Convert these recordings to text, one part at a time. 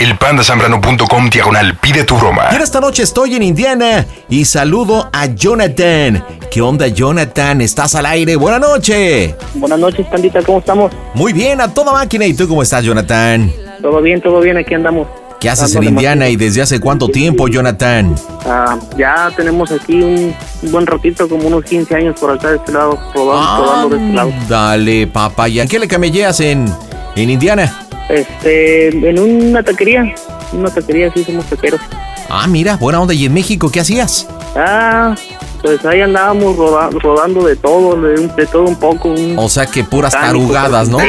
Elpandasambrano.com diagonal pide tu broma. Y esta noche estoy en Indiana y saludo a Jonathan. ¿Qué onda, Jonathan? ¿Estás al aire? Buenas noches. Buenas noches, Pandita, ¿cómo estamos? Muy bien, a toda máquina. ¿Y tú cómo estás, Jonathan? Todo bien, todo bien, aquí andamos. ¿Qué haces en Indiana y desde hace cuánto tiempo, Jonathan? Ah, ya tenemos aquí un, buen ratito, como unos 15 años por acá de este lado, probando, de este lado. Dale, papá. ¿Y en qué le camelleas en, en Indiana? Este, en una taquería una taquería, sí, somos taqueros. Ah, mira, buena onda. ¿Y en México qué hacías? Ah, pues ahí andábamos rodando de todo, de, todo un poco. o sea que puras tarugadas, ¿no?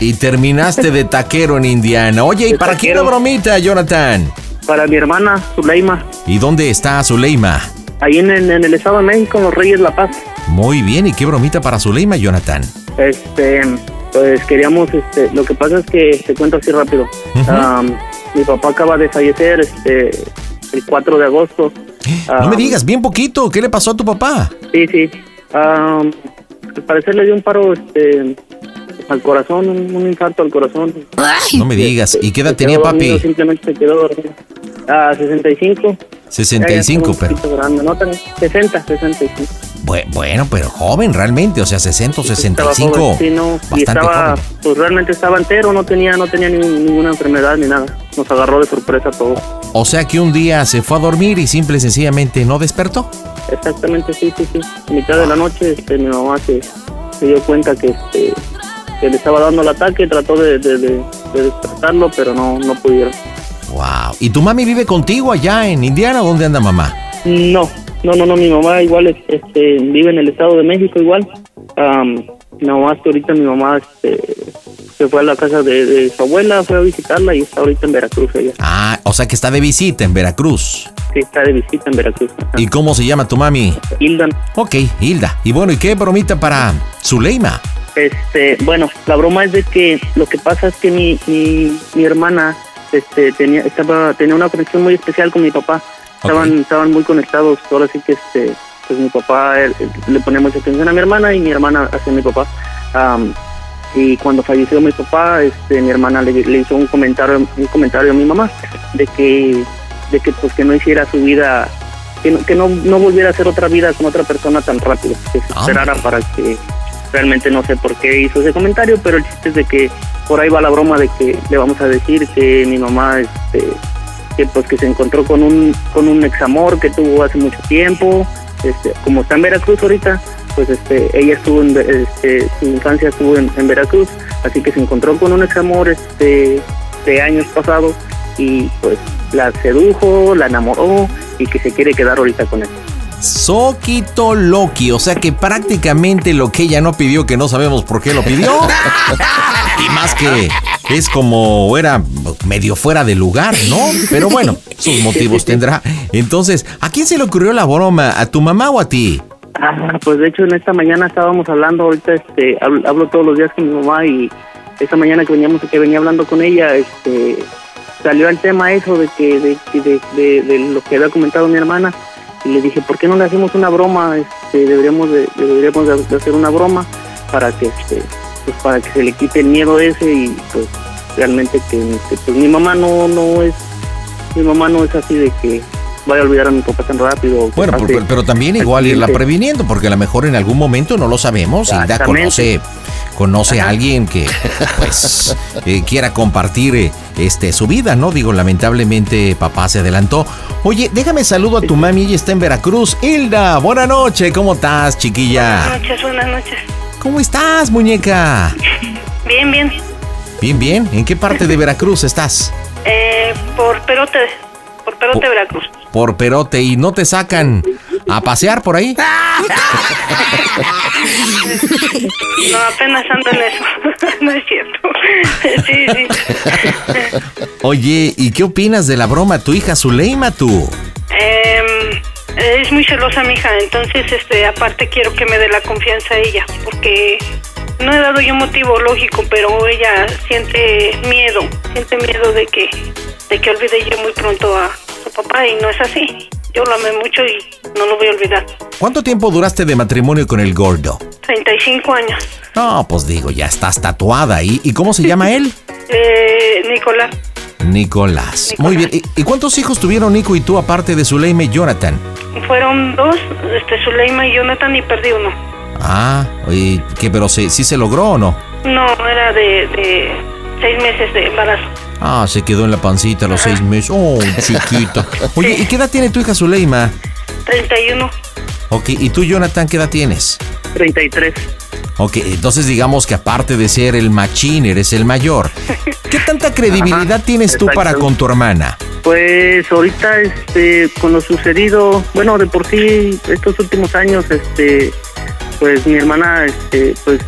y terminaste de taquero en Indiana. Oye, ¿y para quién la bromita, Jonathan? Para mi hermana, Zuleima. ¿Y dónde está Zuleima? Ahí en, en, el Estado de México, en los Reyes La Paz. Muy bien, ¿y qué bromita para Zuleima, Jonathan? Este, pues queríamos, este, lo que pasa es que te cuento así rápido. mi papá acaba de fallecer este, el 4 de agosto. no me digas, bien poquito. ¿Qué le pasó a tu papá? Sí, sí. al parecer le dio un paro este, al corazón, un, infarto al corazón. No me digas. ¿Y qué edad tenía papi? simplemente se quedó dormido. A 65. 65, pero. 60, 65. Bueno, pero joven realmente, o sea, 60 65. Sí, no, y estaba, pues realmente estaba entero, no tenía, no tenía ninguna enfermedad ni nada. Nos agarró de sorpresa todo. O sea que un día se fue a dormir y simple y sencillamente no despertó. Exactamente, sí, sí, sí. A mitad de la noche este, mi mamá se, se dio cuenta que, este, que le estaba dando el ataque, trató de, de despertarlo, pero no, no pudieron. Wow. ¿Y tu mami vive contigo allá en Indiana? ¿Dónde anda mamá? No, no, no, no. Mi mamá igual este, vive en el Estado de México igual. no más que ahorita mi mamá este, se fue a la casa de, su abuela, fue a visitarla y está ahorita en Veracruz ella. Ah, o sea que está de visita en Veracruz. Sí, está de visita en Veracruz. ¿Y cómo se llama tu mami? Hilda. Ok, Hilda. Y bueno, ¿y qué bromita para Zuleima? Este, bueno, la broma es de que lo que pasa es que mi, mi, mi hermana este, tenía, estaba, tenía una conexión muy especial con mi papá. Estaban, estaban muy conectados. Ahora sí que este, pues mi papá le ponía mucha atención a mi hermana y mi hermana hacia mi papá. y cuando falleció mi papá, este, mi hermana le, hizo un comentario, un comentario a mi mamá de que, de que pues que no hiciera su vida, que no, que no, no volviera a hacer otra vida con otra persona tan rápido, que se ah. esperara para que realmente no sé por qué hizo ese comentario, pero el chiste es de que por ahí va la broma de que le vamos a decir que mi mamá este que pues que se encontró con un con un examor que tuvo hace mucho tiempo este como está en Veracruz ahorita pues este ella estuvo en este, su infancia estuvo en, Veracruz así que se encontró con un examor este de años pasados y pues la sedujo la enamoró y que se quiere quedar ahorita con él Soquito Loki, o sea que prácticamente lo que ella no pidió, que no sabemos por qué lo pidió. y más que es como era medio fuera de lugar, ¿no? Pero bueno, sus motivos tendrá. Entonces, ¿a quién se le ocurrió la broma? ¿A tu mamá o a ti? Ah, pues de hecho en esta mañana estábamos hablando, ahorita este, hablo, todos los días con mi mamá y esta mañana que veníamos, que venía hablando con ella, este, salió el tema eso de que de, de, de lo que había comentado mi hermana y le dije, ¿por qué no le hacemos una broma? Este, deberíamos de, deberíamos de hacer una broma para que este, pues para que se le quite el miedo ese y pues realmente que, pues mi mamá no no es mi mamá no es así de que vaya a olvidar a mi papá tan rápido. Bueno, pero, también igual irla previniendo, porque a lo mejor en algún momento no lo sabemos. Hilda conoce, conoce a alguien que pues eh, quiera compartir eh, este su vida, ¿no? Digo, lamentablemente papá se adelantó. Oye, déjame saludo a tu mami, ella está en Veracruz. Hilda, buena noche, ¿cómo estás, chiquilla? Buenas noches, buenas noches. ¿Cómo estás, muñeca? Bien, bien. Bien, bien. ¿En qué parte de Veracruz estás? Eh, por Perote, por Perote, Veracruz. Por Perote y no te sacan a pasear por ahí. No, apenas ando en eso. No es cierto. Sí, sí. Oye, ¿y qué opinas de la broma tu hija Zuleima, tú? Em, es muy celosa mi hija, entonces este aparte quiero que me dé la confianza a ella, porque no he dado yo motivo lógico, pero ella siente miedo, siente miedo de que de que olvide yo muy pronto a su papá y no es así. Yo lo amé mucho y no lo voy a olvidar. ¿Cuánto tiempo duraste de matrimonio con el gordo? 35 años. No, pues digo, ya estás tatuada. ¿Y, ¿y cómo se llama él? Eh, Nicolás. Nicolás. Muy bien. ¿Y, y cuántos hijos tuvieron Nico y tú aparte de Zuleima y Jonathan? Fueron dos, este, Zuleima y Jonathan, y perdí uno. Ah, oye, ¿qué, pero sí, sí se logró o no? No, era de, de seis meses de embarazo. Ah, se quedó en la pancita a los seis meses. Oh, chiquita. Oye, ¿y qué edad tiene tu hija Zuleima? 31. Ok, ¿y tú, Jonathan, qué edad tienes? 33. Ok, entonces digamos que aparte de ser el machín, eres el mayor. ¿Qué tanta credibilidad Ajá, tienes tú para con tu hermana? Pues ahorita, este, con lo sucedido, bueno, de por sí, estos últimos años, este, pues mi hermana, este, pues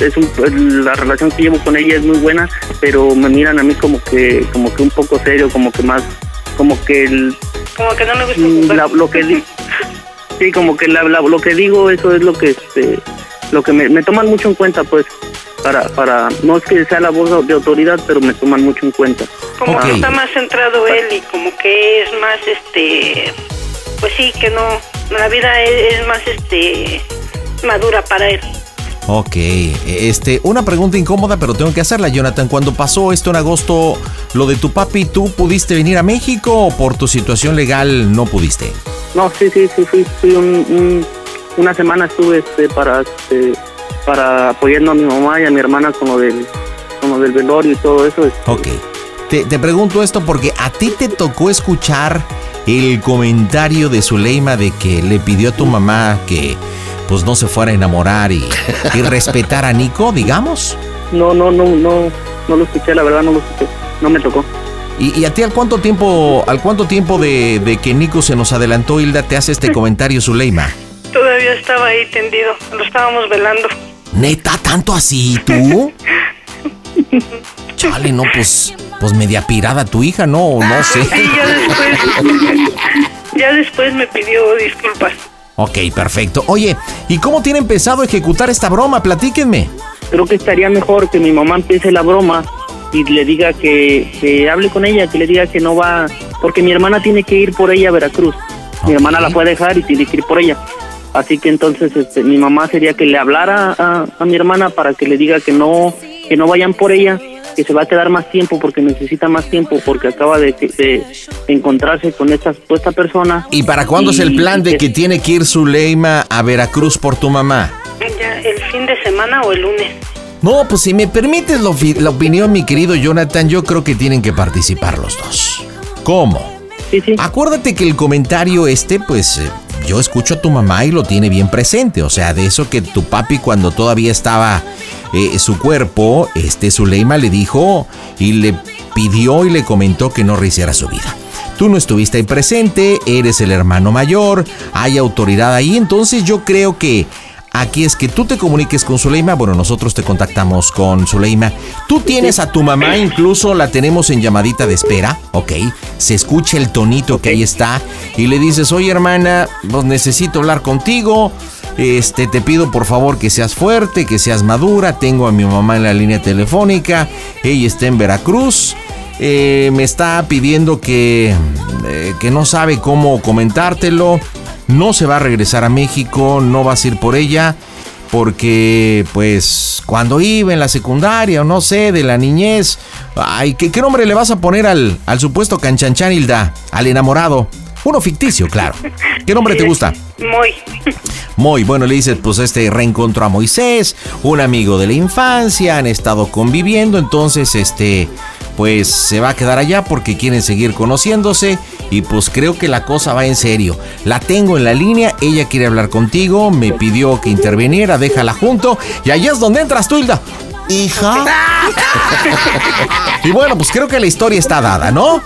es un- pues, la relación que llevo con ella es muy buena, pero me miran a mí como que, como que un poco serio, como que más, como que el, Como que no me gusta Mm, la- lo que di- sí como que la- la- lo que digo eso es lo que este lo que me, me toman mucho en cuenta pues para para no es que sea la voz de autoridad pero me toman mucho en cuenta. Como que está más centrado él y como que es más, este, pues sí, que no, la vida es, es más, este, madura para él. Ok, este, una pregunta incómoda, pero tengo que hacerla, Jonathan. Cuando pasó esto en agosto, lo de tu papi, ¿tú pudiste venir a México o por tu situación legal no pudiste? no sí sí sí fui, fui un- un- una semana estuve este para este para apoyando a mi mamá y a mi hermana con lo del con lo del velorio y todo eso este, Ok, te, te pregunto esto porque a ti te tocó escuchar el comentario de Zuleima de que le pidió a tu mamá que pues no se fuera a enamorar y, y respetar a Nico, digamos. no no no no no lo escuché la verdad no lo escuché no me tocó ¿Y, y a ti al cuánto tiempo, al cuánto tiempo de, de que Nico se nos adelantó, Hilda, te hace este comentario, Zuleima? Todavía estaba ahí tendido, lo estábamos velando. ¿Neta tanto así tú? Chale, no, pues, pues media pirada tu hija, no, no sé. Y ya después, ya después me pidió disculpas. Ok, perfecto. Oye, ¿y cómo tiene empezado a ejecutar esta broma? Platíquenme. creo que estaría mejor que mi mamá empiece la broma y le diga que, que hable con ella, que le diga que no va, porque mi hermana tiene que ir por ella a Veracruz. Mi hermana la puede dejar y tiene que ir por ella. Así que entonces este, mi mamá sería que le hablara a, a mi hermana para que le diga que no, que no vayan por ella, que se va a quedar más tiempo porque necesita más tiempo porque acaba de, de encontrarse con esta persona. ¿Y para cuándo es el plan de que tiene que ir Zuleima a Veracruz por tu mamá? Ya el fin de semana o el lunes. No, pues si me permites la, la opinión, mi querido Jonathan, yo creo que tienen que participar los dos. ¿Cómo? Sí, sí. Acuérdate que el comentario este, pues eh, yo escucho a tu mamá y lo tiene bien presente. O sea, de eso que tu papi cuando todavía estaba eh, su cuerpo, este Zuleima le dijo y le pidió y le comentó que no rehiciera su vida. Tú no estuviste ahí presente, eres el hermano mayor, hay autoridad ahí, entonces yo creo que Aquí es que tú te comuniques con Zuleima. Bueno, nosotros te contactamos con Zuleima. Tú tienes a tu mamá, incluso la tenemos en llamadita de espera, ¿ok? Se escucha el tonito que ahí está y le dices, oye hermana, pues necesito hablar contigo. Este, te pido por favor que seas fuerte, que seas madura. Tengo a mi mamá en la línea telefónica. Ella está en Veracruz. Eh, me está pidiendo que, eh, que no sabe cómo comentártelo. No se va a regresar a México, no vas a ir por ella, porque pues cuando iba en la secundaria o no sé, de la niñez, ay, ¿qué, qué nombre le vas a poner al, al supuesto canchanchan Hilda? Al enamorado. Uno ficticio, claro. ¿Qué nombre te gusta? Muy. Muy bueno, le dices, pues este reencontró a Moisés, un amigo de la infancia, han estado conviviendo, entonces este, pues se va a quedar allá porque quieren seguir conociéndose y pues creo que la cosa va en serio. La tengo en la línea, ella quiere hablar contigo, me pidió que interviniera, déjala junto y allá es donde entras tú, Hilda. Hija. y bueno, pues creo que la historia está dada, ¿no?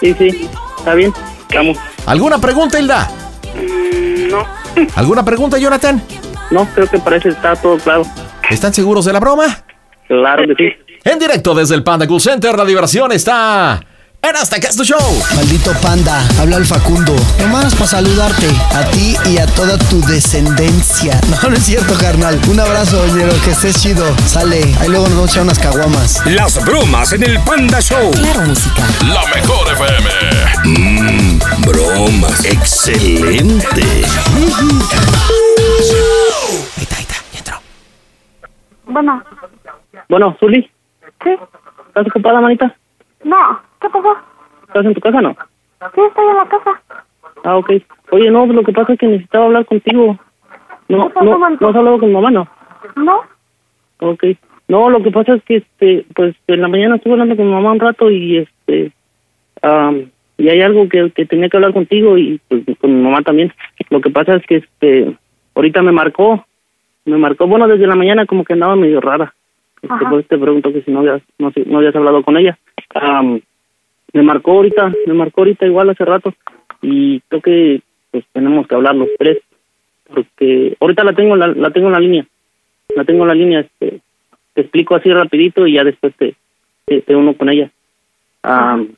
Sí, sí, está bien, vamos. ¿Alguna pregunta, Hilda? Mm, no. ¿Alguna pregunta, Jonathan? No, creo que parece que está todo claro. ¿Están seguros de la broma? Claro que sí. En directo desde el Panda Cool Center, la diversión está en Hasta Cast Show. Maldito panda, habla el Facundo. Nomás para saludarte, a ti y a toda tu descendencia. No, no es cierto, carnal. Un abrazo, ñero, que estés chido. Sale, ahí luego nos vamos a echar unas caguamas. Las bromas en el Panda Show. Claro, música. La mejor FM. Mmm, bromas. Excelente. Ahí está, ahí está, ya entró. Bueno, Bueno, Zuli, sí. ¿estás ocupada, manita? No, ¿qué pasó? ¿Estás en tu casa no? Sí, estoy en la casa. Ah, ok. Oye, no, lo que pasa es que necesitaba hablar contigo. No, ¿Qué pasó, no, manito? no has hablado con mamá, ¿no? ¿No? Ok. No, lo que pasa es que, este, pues, en la mañana estuve hablando con mi mamá un rato y, este, am, y hay algo que, que tenía que hablar contigo y, pues, con mi mamá también. Lo que pasa es que, este, ahorita me marcó, me marcó, bueno, desde la mañana como que andaba medio rara. Este, pues te pregunto que si no habías, no, sé, no habías hablado con ella. Am, me marcó ahorita, me marcó ahorita igual hace rato y creo que, pues, tenemos que hablar los tres porque ahorita la tengo, en la, la tengo en la línea, la tengo en la línea, este, te explico así rapidito y ya después te, te, te uno con ella. Am,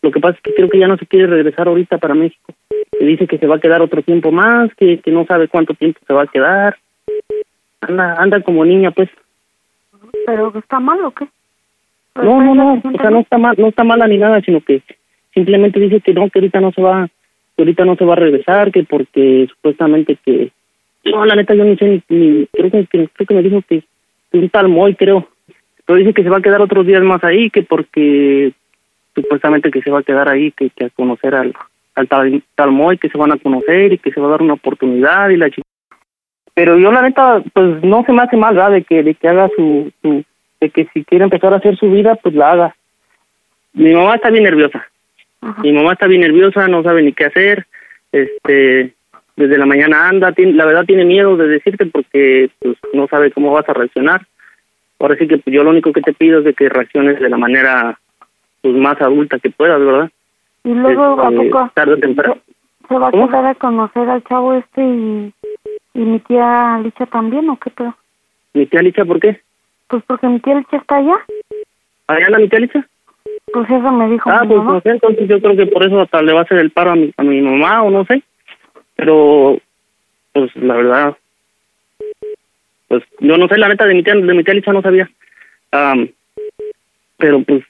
lo que pasa es que creo que ya no se quiere regresar ahorita para México. Me dice que se va a quedar otro tiempo más, que, que no sabe cuánto tiempo se va a quedar. Anda, anda como niña, pues. ¿Pero está mal o qué? Pues No, no, no, o sea, no está mal, no está mala ni nada, sino que simplemente dice que no, que ahorita no se va, que ahorita no se va a regresar, que porque supuestamente que, no, la neta yo no sé ni, ni- creo que, que- creo que me dijo que, que un tal Moy, creo, pero dice que se va a quedar otros días más ahí, que porque supuestamente que se va a quedar ahí, que, que a conocer al, al tal, tal Moy, que se van a conocer y que se va a dar una oportunidad y la chica. Pero yo la neta, pues no se me hace mal, ¿verdad? De que, de que haga su, su, de que si quiere empezar a hacer su vida, pues la haga. Mi mamá está bien nerviosa. Ajá. Mi mamá está bien nerviosa, no sabe ni qué hacer. Este, desde la mañana anda, tiene, la verdad tiene miedo de decirte porque pues no sabe cómo vas a reaccionar. Ahora sí que pues, yo lo único que te pido es de que reacciones de la manera pues más adulta que puedas, ¿verdad? Y luego, ¿a Este, poco? tarde o temprano. ¿Se va a ¿Cómo? quedar a conocer al chavo este y, y mi tía Licha también o qué pedo? Mi tía Licha, ¿por qué? Pues porque mi tía Licha está allá. ¿Allá anda mi tía Licha? Pues eso me dijo Ah, mi pues mamá. no sé, entonces yo creo que por eso hasta le va a hacer el paro a mi, a mi mamá o no sé. Pero, pues la verdad, pues yo no sé, la neta de mi tía, de mi tía Licha no sabía. Am, pero pues,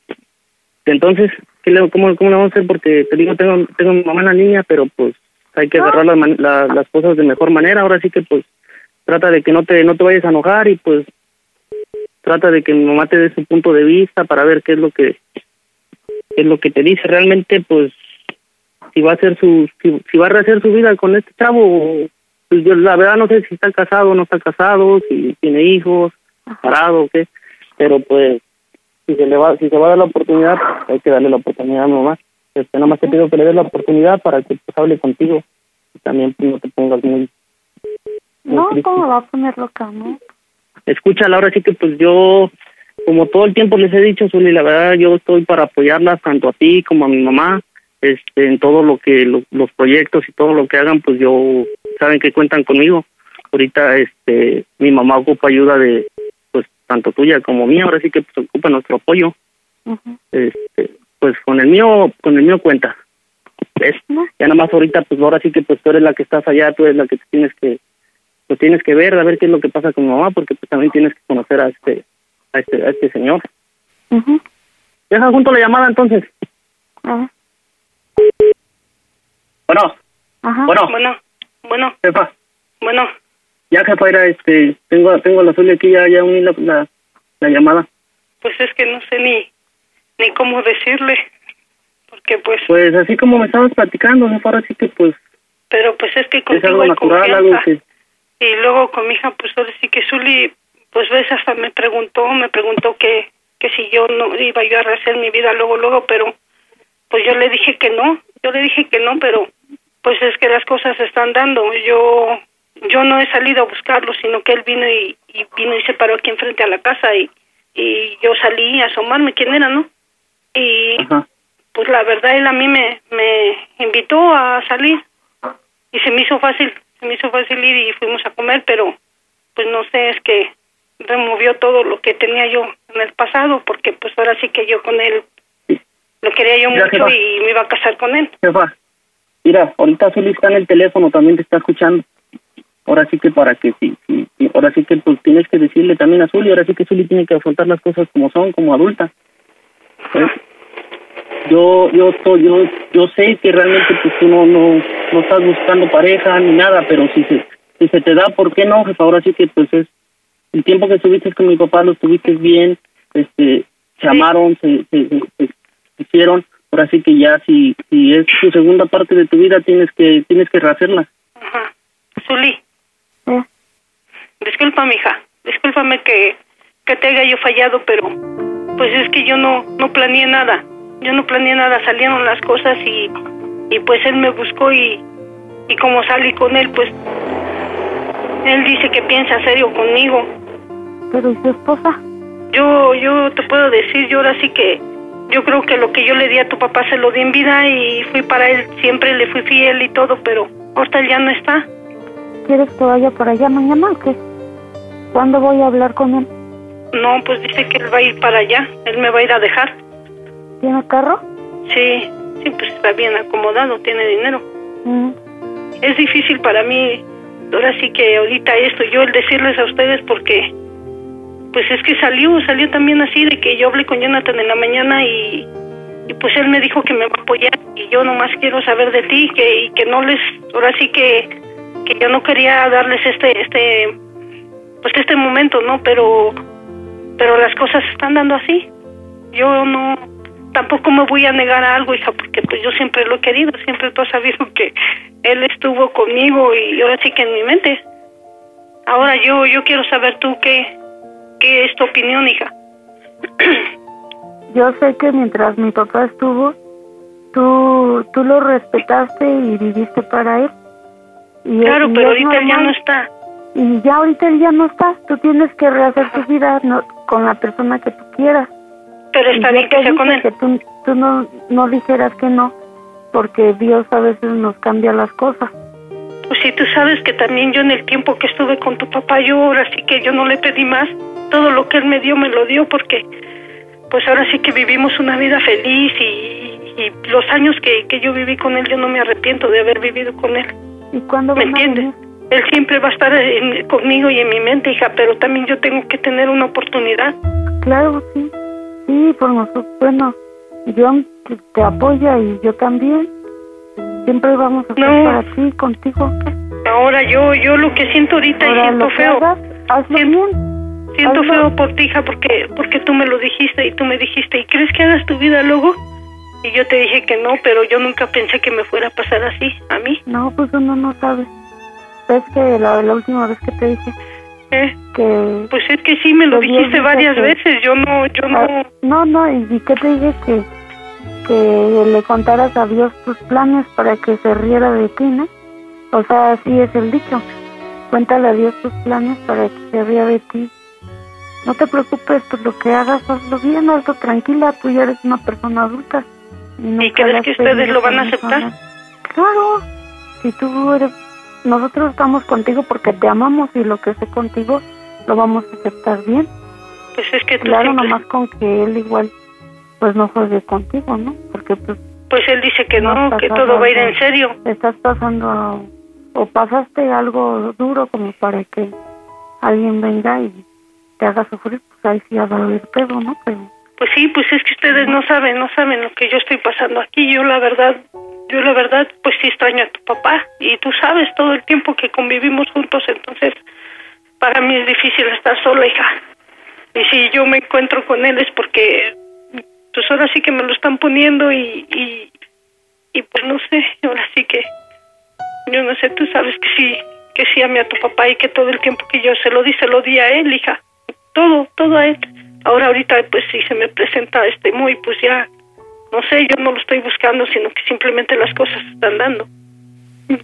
entonces, ¿qué le, cómo, ¿cómo le vamos a hacer? Porque te digo, tengo, tengo a mi mamá en la línea, pero pues hay que agarrar las, man- la- las cosas de mejor manera. Ahora sí que pues trata de que no te, no te vayas a enojar y pues trata de que mi mamá te dé su punto de vista para ver qué es lo que qué es lo que te dice. Realmente pues si va a hacer su si, si va a rehacer su vida con este chavo pues yo la verdad no sé si está casado o no está casado si tiene hijos parado o qué pero pues si se le va si se va a dar la oportunidad hay que darle la oportunidad a mi mamá este nada más te pido que le des la oportunidad para que pues hable contigo y también pues, no te pongas muy No, triste. ¿cómo va a poner loca, no? escúchala, ahora sí que pues yo, como todo el tiempo les he dicho, Zuli, la verdad yo estoy para apoyarlas tanto a ti como a mi mamá, este, en todo lo que, lo- los proyectos y todo lo que hagan, pues yo, saben que cuentan conmigo. Ahorita, este, mi mamá ocupa ayuda de, pues, tanto tuya como mía, ahora sí que pues ocupa nuestro apoyo. Ujú. Este, pues con el mío, con el mío cuenta. ¿Ves? No. Ya nada más ahorita, pues ahora sí que pues tú eres la que estás allá, tú eres la que te tienes que, pues tienes que ver, a ver qué es lo que pasa con mi mamá, porque pues también tienes que conocer a este, a este, a este señor. Ujú. Deja junto la llamada entonces. Ver. Bueno, Ajá. bueno, Bueno, bueno, jefa, bueno. ya jefa era este, tengo, tengo la suya aquí, ya, ya uní la, la, la llamada. Pues es que no sé ni, ni cómo decirle. Porque pues, Pues así como me estabas platicando, jefa, ahora sí que pues pero pues es que es contigo algo hay natural, algo que... Y luego con mi hija, pues ahora sí que Zuli, pues ves, hasta me preguntó, me preguntó que, que si yo no iba yo a rehacer mi vida luego, luego, pero pues yo le dije que no, yo le dije que no, pero pues es que las cosas se están dando. Yo yo no he salido a buscarlo, sino que él vino y, y vino y se paró aquí enfrente a la casa y, y yo salí a asomarme quién era, ¿no? Y Ajá. pues la verdad él a mí me, me invitó a salir y se me hizo fácil, se me hizo fácil ir y fuimos a comer, pero pues no sé, es que removió todo lo que tenía yo en el pasado, porque pues ahora sí que yo con él lo quería yo mucho jefa. y me iba a casar con él. Jefa, mira, ahorita Zuli está en el teléfono, también te está escuchando. Ahora sí que para que sí, sí, sí, ahora sí que pues tienes que decirle también a Zuli, ahora sí que Zuli tiene que afrontar las cosas como son, como adulta. ¿eh? Yo, yo, yo, yo sé que realmente pues tú no, no, no estás buscando pareja ni nada, pero si se, si se te da, ¿por qué no, jefa? Ahora sí que pues es, el tiempo que estuviste con mi papá lo estuviste bien, este, se amaron, se, se, se- se hicieron, ahora sí que ya si, si es tu segunda parte de tu vida tienes que, tienes que rehacerla. Ajá. Zuli, ¿Eh? disculpa, mija, discúlpame que, que te haya yo fallado, pero pues es que yo no, no planeé nada. Yo no planeé nada, salieron las cosas y, y pues él me buscó y, y como salí con él, pues él dice que piensa serio conmigo. Pero ¿y su esposa? Yo, yo te puedo decir, yo ahora sí que yo creo que lo que yo le di a tu papá se lo di en vida y fui para él, siempre le fui fiel y todo, pero ahorita él ya no está. ¿Quieres que vaya para allá mañana o qué? ¿Cuándo voy a hablar con él? No, pues dice que él va a ir para allá, él me va a ir a dejar. ¿Tiene carro? Sí, sí, pues está bien acomodado, tiene dinero. Mm. Es difícil para mí, ahora sí que ahorita esto, yo el decirles a ustedes porque, pues es que salió, salió también así de que yo hablé con Jonathan en la mañana y, y pues él me dijo que me va a apoyar y yo nomás quiero saber de ti que, y que no les, ahora sí que, que yo no quería darles este, este, pues este momento, ¿no? Pero, pero las cosas están dando así. Yo no, tampoco me voy a negar a algo, hija, porque pues yo siempre lo he querido, siempre tú has sabido que él estuvo conmigo y ahora sí que en mi mente. Ahora yo yo quiero saber tú qué, qué es tu opinión, hija. Yo sé que mientras mi papá estuvo, tú, tú lo respetaste y viviste para él. Y, Claro, y pero ahorita él ya no normal. está. Y ya ahorita él ya no está. Tú tienes que rehacer tu vida no- con la persona que tú quieras. Pero Y está bien que sea con él. que tú, tú no, no dijeras que no, porque Dios a veces nos cambia las cosas. Pues sí, tú sabes que también yo en el tiempo que estuve con tu papá, yo ahora sí que yo no le pedí más. Todo lo que él me dio, me lo dio porque, pues ahora sí que vivimos una vida feliz y, y los años que, que yo viví con él, yo no me arrepiento de haber vivido con él. ¿Y cuándo ¿Me entiendes? Él siempre va a estar en- conmigo y en mi mente, hija, pero también yo tengo que tener una oportunidad. Claro, sí. Sí, por nosotros. Bueno, John te, apoya y yo también. Siempre vamos a estar No. para ti, contigo. Ahora yo yo lo que siento ahorita y siento feo. hagas, hazlo Siento- bien. Siento hazlo. feo por ti, hija, porque porque tú me lo dijiste y tú me dijiste, ¿y crees que hagas tu vida luego? Y yo te dije que no, pero yo nunca pensé que me fuera a pasar así, a mí. No, pues uno no sabe. Ves que la, la última vez que te dije ¿eh? que... Pues es que sí, me lo dijiste varias que- veces, yo no, yo Ah, no... no, no, y, y que te dije que, que le contaras a Dios tus planes para que se riera de ti, ¿no? O sea, así es el dicho. Cuéntale a Dios tus planes para que se ría de ti. No te preocupes, pues lo que hagas, hazlo bien, hazlo tranquila, tú ya eres una persona adulta. nunca ¿Y crees que ustedes lo van a aceptar? Claro, si tú eres... Nosotros estamos contigo porque te amamos y lo que sé contigo lo vamos a aceptar bien. Pues es que Claro, siempre- nomás con que él igual, pues no juegue contigo, ¿no? Porque pues Pues él dice que No que todo va a ir en serio. estás pasando o pasaste algo duro como para que alguien venga y te haga sufrir, pues ahí sí va a haber pedo, ¿no? Pero Pues sí, pues es que ustedes no saben, no saben lo que yo estoy pasando aquí. Yo la verdad, yo la verdad, pues sí extraño a tu papá. Y tú sabes todo el tiempo que convivimos juntos, entonces para mí es difícil estar sola, hija. Y si yo me encuentro con él es porque, pues ahora sí que me lo están poniendo y, y, no sé, ahora sí que, yo no sé, tú sabes que sí, que sí amé a tu papá y que todo el tiempo que yo se lo di, se lo di a él, hija, todo, todo a él. Ahora ahorita pues sí se me presenta este muy, pues ya, no sé, yo no lo estoy buscando, sino que simplemente las cosas están dando.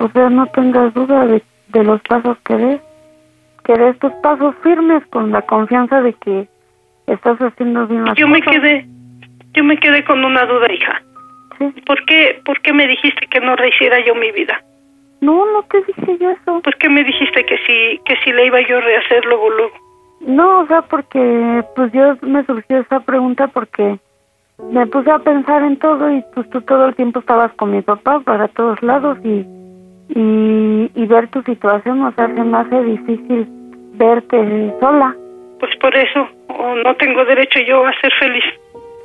O sea, no tengas duda de, de los pasos que des. Que des tus pasos firmes con la confianza de que estás haciendo bien las Yo me cosas. quedé, yo me quedé con una duda, hija. Sí. ¿Por qué, ¿Por qué me dijiste que no rehiciera yo mi vida? No, no te dije yo eso. ¿Por qué me dijiste que si, que si le iba yo a rehacer luego, luego? No, o sea, porque pues yo me surgió esa pregunta porque me puse a pensar en todo y pues tú todo el tiempo estabas con mi papá para todos lados y y, y ver tu situación, o sea, se me hace difícil verte sola. Pues por eso, no tengo derecho yo a ser feliz.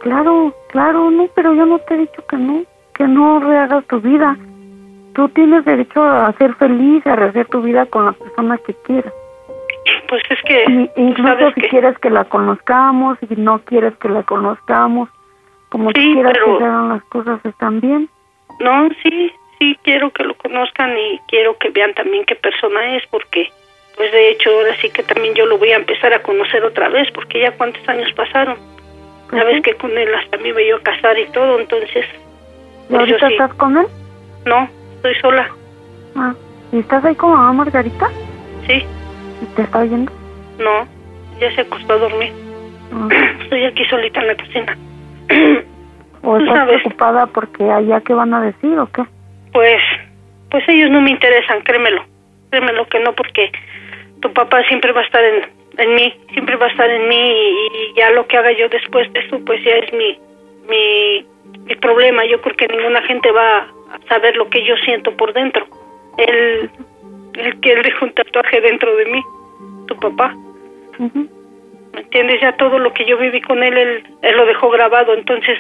Claro, claro, no, pero yo no te he dicho que no, que no rehagas tu vida. Tú tienes derecho a ser feliz, a rehacer tu vida con la persona que quieras. Pues es que, Y, incluso ¿sabes si quieres que la conozcamos, si no quieres que la conozcamos, como Sí, quieras pero- que hagan las cosas están bien. No, sí, sí quiero que lo conozcan y quiero que vean también qué persona es, porque, pues de hecho, ahora sí que también yo lo voy a empezar a conocer otra vez, porque ya cuántos años pasaron. Pues Sabes sí. que con él hasta me iba yo a casar y todo, entonces, ¿Y pues yo ahorita sí. estás con él? No, estoy sola, Ah, ¿Y estás ahí con mamá Margarita? sí, ¿Y te está oyendo? no, ya se acostó a dormir. Ah. Estoy aquí solita en la cocina. ¿O estás sabes. preocupada porque allá qué van a decir o qué? Pues, pues ellos no me interesan, créemelo. Créemelo que no, porque tu papá siempre va a estar en, en mí, siempre va a estar en mí y, y ya lo que haga yo después de eso, pues ya es mi, mi, mi problema. Yo creo que ninguna gente va a saber lo que yo siento por dentro. Él que él dejó un tatuaje dentro de mí, tu papá. ¿Me entiendes? Ya todo lo que yo viví con él, él, él lo dejó grabado, entonces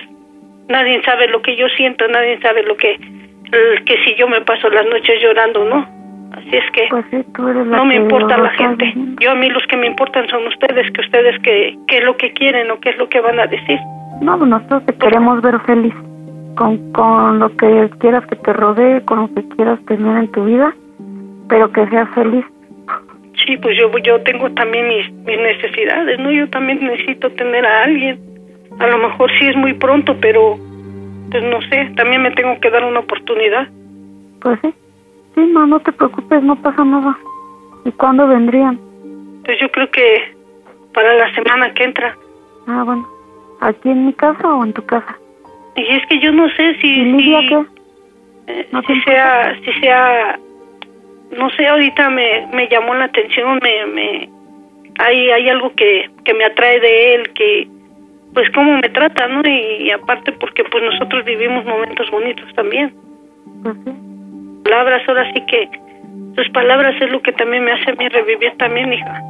nadie sabe lo que yo siento, nadie sabe lo que, el- que si yo me paso las noches llorando, ¿no? Así es que Pues sí, no me que importa la gente. Yo a mí los que me importan son ustedes, que ustedes que, qué es lo que quieren o qué es lo que van a decir. No, pues nosotros te queremos ver feliz con, con lo que quieras que te rodee, con lo que quieras tener en tu vida, pero que seas feliz. Sí, pues yo yo tengo también mis, mis necesidades, ¿no? Yo también necesito tener a alguien. A lo mejor sí es muy pronto, pero pues no sé, también me tengo que dar una oportunidad. Pues sí. Sí, no, no te preocupes, no pasa nada. ¿Y cuándo vendrían? Pues yo creo que para la semana que entra. Ah, bueno. ¿Aquí en mi casa o en tu casa? Y es que yo no sé si, ¿Y si, qué? eh, ¿No si sea, si sea, no sé, ahorita me, me llamó la atención, me, me, hay, hay algo que, que me atrae de él, que, pues cómo me trata, ¿no? Y, aparte porque pues nosotros vivimos momentos bonitos también. Palabras, ahora sí que sus palabras es lo que también me hace a mí revivir también, hija.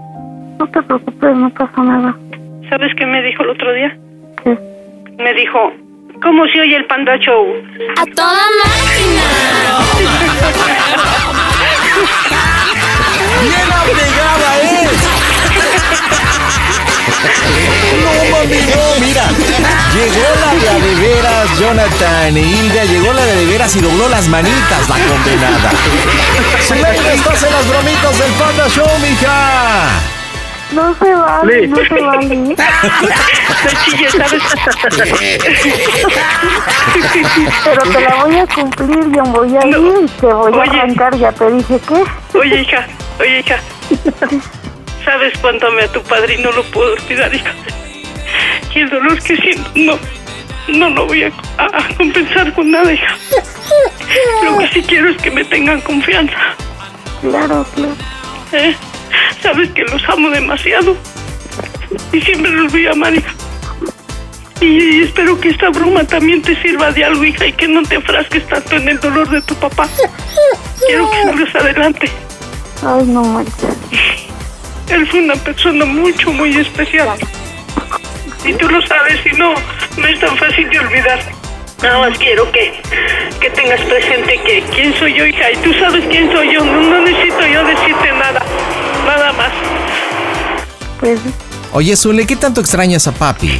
No te preocupes, no pasa nada. ¿Sabes qué me dijo el otro día? ¿Qué? Me dijo, ¿cómo se oye el Panda Show? A toda ¡Bien apegada es! No mami, no, mira. Llegó la de a de veras, Jonathan e Hilda. Llegó la de veras y dobló las manitas, la condenada. Selena, estás en las bromitas del Panda Show, mija. No se vale, no se vale. Chille, ¿sabes? Pero te la voy a cumplir, yo voy a ir y te voy a arrancar, ya te dije que. Oye, hija, oye, hija. ¿Sabes cuánto amé a tu padre y no lo puedo olvidar, hija? Y el dolor que siento, no, no lo voy a, a- a compensar con nada, hija. Lo que sí quiero es que me tengan confianza. Claro, claro. ¿eh? Sabes que los amo demasiado. Y siempre los voy a amar, hija. Y espero que esta broma también te sirva de algo, hija, y que no te enfrasques tanto en el dolor de tu papá. Quiero que salgas adelante. Ay, no manches. Él fue una persona mucho, muy especial. Y tú lo sabes, y no, no es tan fácil de olvidar. Nada más quiero que, que tengas presente que quién soy yo, hija, y tú sabes quién soy yo. No, no necesito yo decirte nada, nada más. Pues, Oye, Zule, ¿qué tanto extrañas a papi?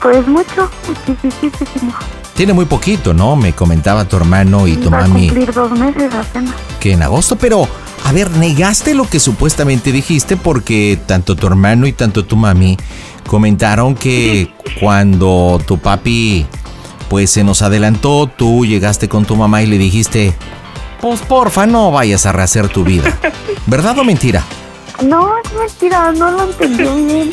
pues mucho, muchísimo. Tiene muy poquito, ¿no? Me comentaba tu hermano y tu Va a mami cumplir dos meses apenas. que en agosto, pero a ver, negaste lo que supuestamente dijiste porque tanto tu hermano y tanto tu mami comentaron que cuando tu papi pues se nos adelantó, tú llegaste con tu mamá y le dijiste, pues porfa, no vayas a rehacer tu vida. ¿Verdad o mentira? No, es mentira, no lo entendí bien.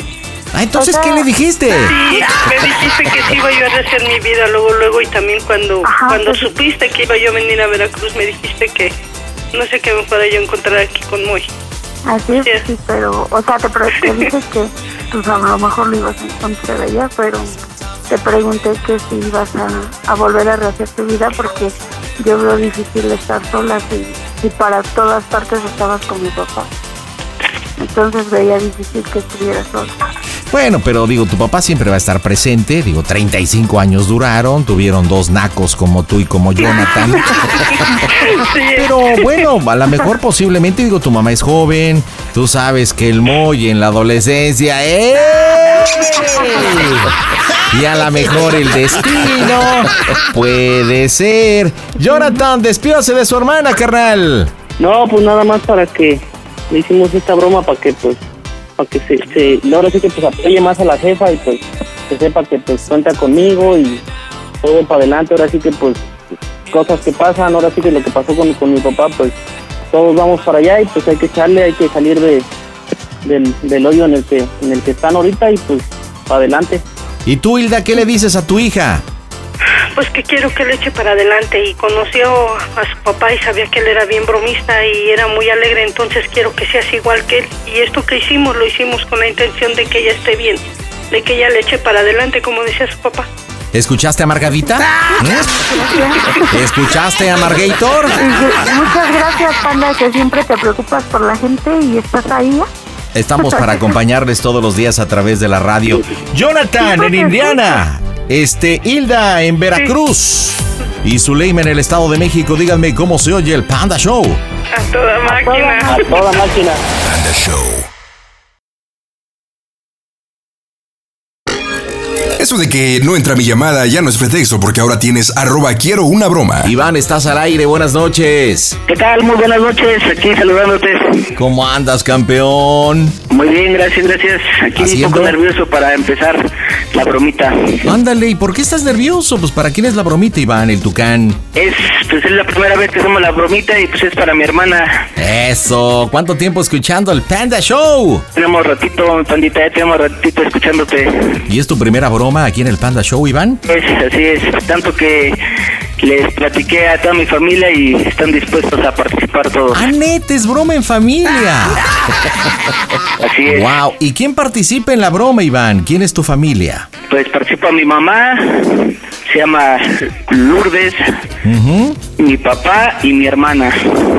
Ah, entonces, O sea- ¿qué le dijiste? Sí, me dijiste que sí iba yo a rehacer mi vida luego, luego y también cuando, Ajá, cuando pues- supiste que iba yo a venir a Veracruz me dijiste que no sé qué me pueda yo encontrar aquí con Moy. Así es, Sí. sí, pero, o sea, te, te dije que pues a lo mejor lo ibas a encontrar allá, pero te pregunté que si ibas a, a volver a rehacer tu vida porque yo veo difícil estar sola si, si para todas partes estabas con mi papá. Entonces veía difícil que estuvieras sola. Bueno, pero digo, tu papá siempre va a estar presente. Digo, 35 años duraron, tuvieron dos nacos como tú y como Jonathan. Pero bueno, a lo mejor posiblemente, digo, tu mamá es joven, tú sabes que el Moy en la adolescencia, ¡eh! Y a lo mejor el destino puede ser. Jonathan, despídase de su hermana, carnal. No, pues nada más para que le hicimos esta broma para que pues para que se, se ahora sí que pues apoye más a la jefa y pues que sepa que pues cuenta conmigo y todo para adelante, ahora sí que pues cosas que pasan, ahora sí que lo que pasó con, con mi papá pues todos vamos para allá y pues hay que echarle, hay que salir de del, del hoyo en el que en el que están ahorita y pues para adelante. ¿Y tú, Hilda, qué le dices a tu hija? Pues que quiero que le eche para adelante y conoció a su papá y sabía que él era bien bromista y era muy alegre, entonces quiero que seas igual que él. Y esto que hicimos lo hicimos con la intención de que ella esté bien, de que ella le eche para adelante, como decía su papá. ¿Escuchaste a Margarita? ¿Eh? ¿Escuchaste a Margator? Muchas gracias, Panda, que siempre te preocupas por la gente y estás ahí. ¿eh? Estamos para acompañarles todos los días a través de la radio. Jonathan en Indiana. Este, Hilda en Veracruz. Y Zuleima en el Estado de México. Díganme cómo se oye el Panda Show. A toda máquina. A toda máquina. Panda Show. Eso de que no entra mi llamada ya no es pretexto porque ahora tienes arroba quiero una broma. Iván, estás al aire. Buenas noches. ¿Qué tal? Muy buenas noches, aquí saludándote. ¿Cómo andas, campeón? Muy bien, gracias, gracias. Aquí ¿Haciendo? un poco nervioso para empezar la bromita. Ándale, ¿y por qué estás nervioso? Pues para quién es la bromita, Iván, el tucán. Es, pues es la primera vez que hacemos la bromita y pues es para mi hermana. Eso, ¿cuánto tiempo escuchando el Panda Show? Tenemos ratito, pandita, ya tenemos ratito escuchándote. ¿Y es tu primera broma aquí en el Panda Show, Iván? Es, así es, tanto que les platiqué a toda mi familia y están dispuestos a participar todos. ¡Ah, neta, es broma en familia! Así es. ¡Wow! ¿Y quién participa en la broma, Iván? ¿Quién es tu familia? Pues participa mi mamá, se llama Lourdes, mi papá y mi hermana,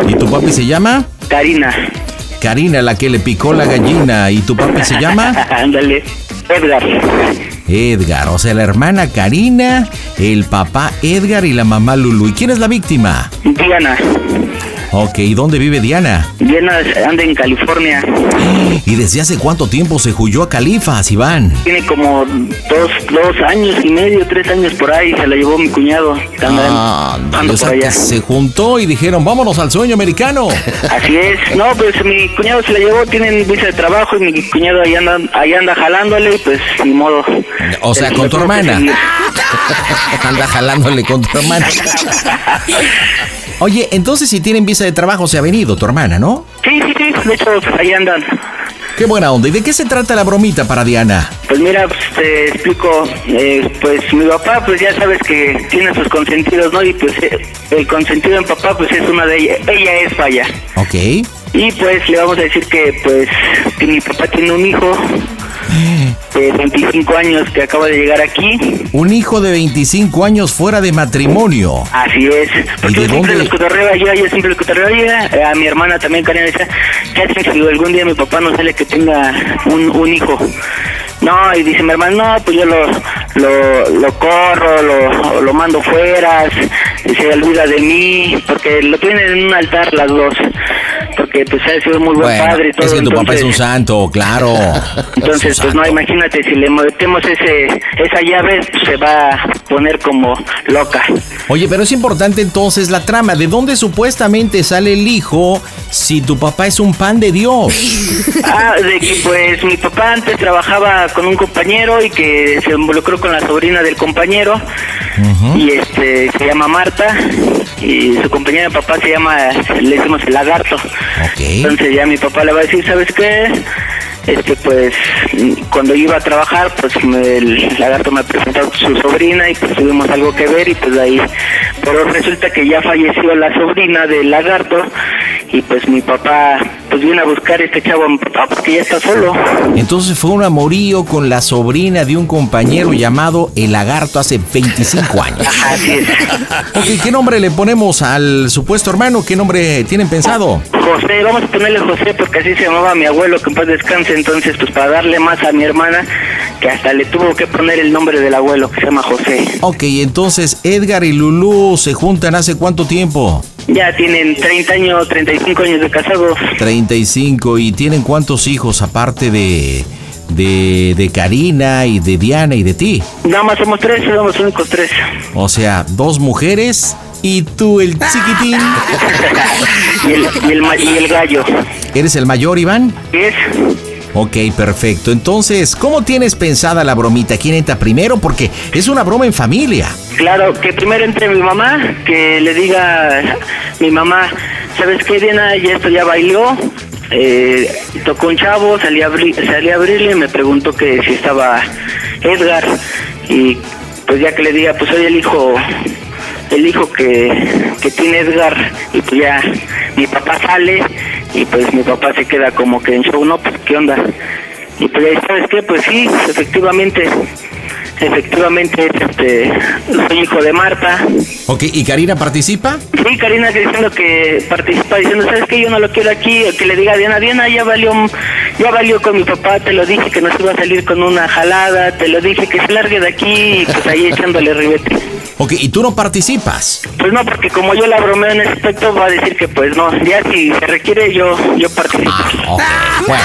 ¿Y tu papi se llama? Karina. Karina, la que le picó la gallina. ¿Y tu papi se llama? Ándale, Edgar. Edgar. O sea, la hermana Karina, el papá Edgar y la mamá Lulu. ¿Y quién es la víctima? Diana. Ok, ¿y dónde vive Diana? Diana anda en California. ¿Y desde hace cuánto tiempo se huyó a Califas, Iván? Tiene como dos, dos años y medio, tres años por ahí. Se la llevó mi cuñado. Ah, anda o sea por que allá. se juntó y dijeron, vámonos al sueño americano. Así es. No, pues mi cuñado se la llevó. Tienen visa de trabajo y mi cuñado ahí anda, ahí anda jalándole. y Pues ni modo. O sea, con tu hermana. Anda jalándole con tu hermana. Oye, entonces si tienen visa de trabajo se ha venido tu hermana, ¿no? Sí, sí, sí. De hecho, ahí andan. Qué buena onda. ¿Y de qué se trata la bromita para Diana? Pues mira, pues, te explico, eh, pues mi papá, pues ya sabes que tiene sus consentidos, ¿no? Y pues eh, el consentido en papá, pues es una de ellas, ella es vaya. Ok. Y pues le vamos a decir que pues que mi papá tiene un hijo de 25 años que acaba de llegar aquí. Un hijo de 25 años fuera de matrimonio. Así es. Porque de yo siempre dónde? los cotorreo yo siempre los cotorreo eh, a mi hermana también, Karen, decía, ¿qué hacen si algún día mi papá no sale que tenga un, un hijo? No, y dice mi hermano, no, pues yo lo, lo, lo corro, lo, lo mando fuera, se olvida de mí, porque lo tienen en un altar las dos. Porque pues ha sido muy buen Bueno, padre y todo. es que tu papá es un entonces- santo, claro. Entonces, pues no, imagínate, si le metemos ese, esa llave, pues, se va a poner como loca. Oye, pero es importante entonces la trama. ¿De dónde supuestamente sale el hijo si tu papá es un pan de Dios? Ah, de que pues mi papá antes trabajaba con un compañero y que se involucró con la sobrina del compañero y este se llama Marta y su compañera de papá se llama, le decimos el lagarto. Entonces ya mi papá le va a decir, ¿sabes qué? Este pues cuando iba a trabajar pues me- el lagarto me presentó a su sobrina y pues tuvimos algo que ver y pues de ahí pero resulta que ya falleció la sobrina del lagarto y pues mi papá pues viene a buscar a este chavo a mi papá porque ya está solo. Entonces fue un amorío con la sobrina de un compañero llamado El Lagarto hace 25 años. Así es. Ok, ¿qué nombre le ponemos al supuesto hermano? ¿Qué nombre tienen pensado? José, vamos a ponerle José porque así se llamaba mi abuelo, que en paz descanse, entonces pues para darle más a mi hermana, que hasta le tuvo que poner el nombre del abuelo, que se llama José. Ok, entonces Edgar y Lulú se juntan hace cuánto tiempo? Ya tienen 30 años, 35 años de casados. 35 y tienen cuántos hijos aparte de, de, de Karina y de Diana y de ti. Nada más somos tres, somos únicos tres. O sea, dos mujeres y tú el chiquitín. y, el, y, el, y el gallo. ¿Eres el mayor, Iván? ¿Qué es? Ok, perfecto. Entonces, ¿cómo tienes pensada la bromita? ¿Quién entra primero? Porque es una broma en familia. Claro, que primero entre mi mamá, que le diga mi mamá, ¿sabes qué, Diana? Ya esto ya bailó. Eh, tocó un chavo, salí a, abri- salí a abrirle, me preguntó que si estaba Edgar. Y pues ya que le diga, pues soy el hijo, el hijo que, que tiene Edgar. Y pues ya mi papá sale y pues mi papá se queda como que en show, ¿no? Pues qué onda. Y pues ahí, ¿sabes qué? Pues sí, efectivamente, efectivamente, este, soy hijo de Marta. Ok, ¿y Karina participa? Sí, Karina diciendo que participa diciendo, ¿sabes qué? Yo no lo quiero aquí, o que le diga a Diana, Diana ya valió, ya valió con mi papá, te lo dije que nos iba a salir con una jalada, te lo dije que se largue de aquí, y pues ahí echándole ribete. Ok, ¿y tú no participas? Pues no, porque como yo la bromeo en ese aspecto, va a decir que pues no, ya si se requiere yo, yo participo. Ok, bueno.